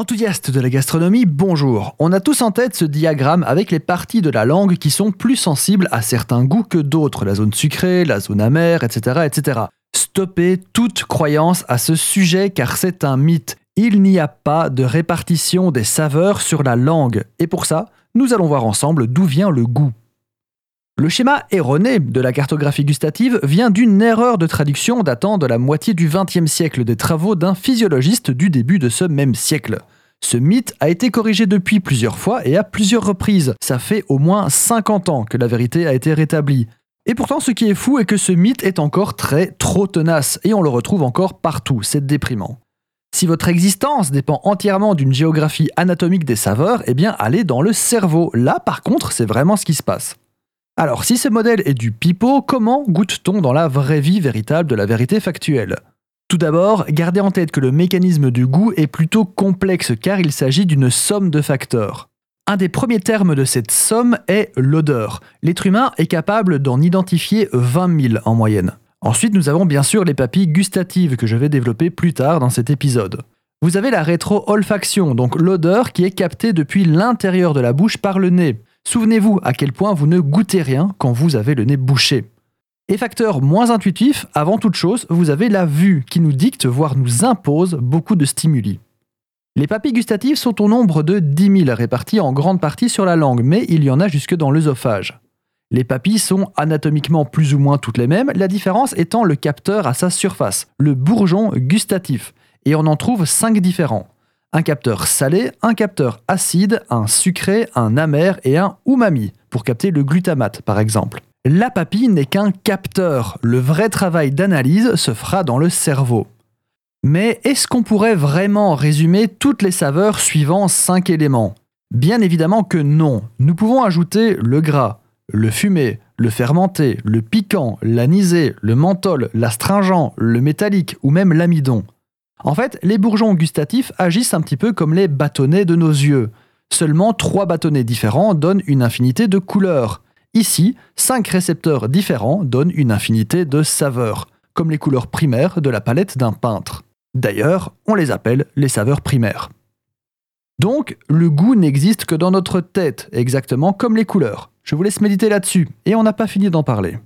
Enthousiaste de la gastronomie, bonjour. On a tous en tête ce diagramme avec les parties de la langue qui sont plus sensibles à certains goûts que d'autres, la zone sucrée, la zone amère, etc. etc. Stoppez toute croyance à ce sujet car c'est un mythe. Il n'y a pas de répartition des saveurs sur la langue. Et pour ça, nous allons voir ensemble d'où vient le goût. Le schéma erroné de la cartographie gustative vient d'une erreur de traduction datant de la moitié du XXe siècle des travaux d'un physiologiste du début de ce même siècle. Ce mythe a été corrigé depuis plusieurs fois et à plusieurs reprises. Ça fait au moins 50 ans que la vérité a été rétablie. Et pourtant, ce qui est fou est que ce mythe est encore très trop tenace et on le retrouve encore partout. C'est déprimant. Si votre existence dépend entièrement d'une géographie anatomique des saveurs, eh bien allez dans le cerveau. Là, par contre, c'est vraiment ce qui se passe. Alors, si ce modèle est du pipeau, comment goûte-t-on dans la vraie vie véritable de la vérité factuelle? Tout d'abord, gardez en tête que le mécanisme du goût est plutôt complexe car il s'agit d'une somme de facteurs. Un des premiers termes de cette somme est l'odeur. L'être humain est capable d'en identifier 20 000 en moyenne. Ensuite, nous avons bien sûr les papilles gustatives que je vais développer plus tard dans cet épisode. Vous avez la rétro-olfaction, donc l'odeur qui est captée depuis l'intérieur de la bouche par le nez. Souvenez-vous à quel point vous ne goûtez rien quand vous avez le nez bouché. Et facteur moins intuitif, avant toute chose, vous avez la vue qui nous dicte, voire nous impose beaucoup de stimuli. Les papilles gustatives sont au nombre de 10 000 réparties en grande partie sur la langue, mais il y en a jusque dans l'œsophage. Les papilles sont anatomiquement plus ou moins toutes les mêmes, la différence étant le capteur à sa surface, le bourgeon gustatif, et on en trouve 5 différents un capteur salé, un capteur acide, un sucré, un amer et un umami, pour capter le glutamate par exemple. La papille n'est qu'un capteur, le vrai travail d'analyse se fera dans le cerveau. Mais est-ce qu'on pourrait vraiment résumer toutes les saveurs suivant 5 éléments? Bien évidemment que non. Nous pouvons ajouter le gras, le fumé, le fermenté, le piquant, l'anisé, le menthol, l'astringent, le métallique ou même l'amidon. En fait, les bourgeons gustatifs agissent un petit peu comme les bâtonnets de nos yeux. Seulement trois bâtonnets différents donnent une infinité de couleurs. Ici, cinq récepteurs différents donnent une infinité de saveurs, comme les couleurs primaires de la palette d'un peintre. D'ailleurs, on les appelle les saveurs primaires. Donc, le goût n'existe que dans notre tête, exactement comme les couleurs. Je vous laisse méditer là-dessus, et on n'a pas fini d'en parler.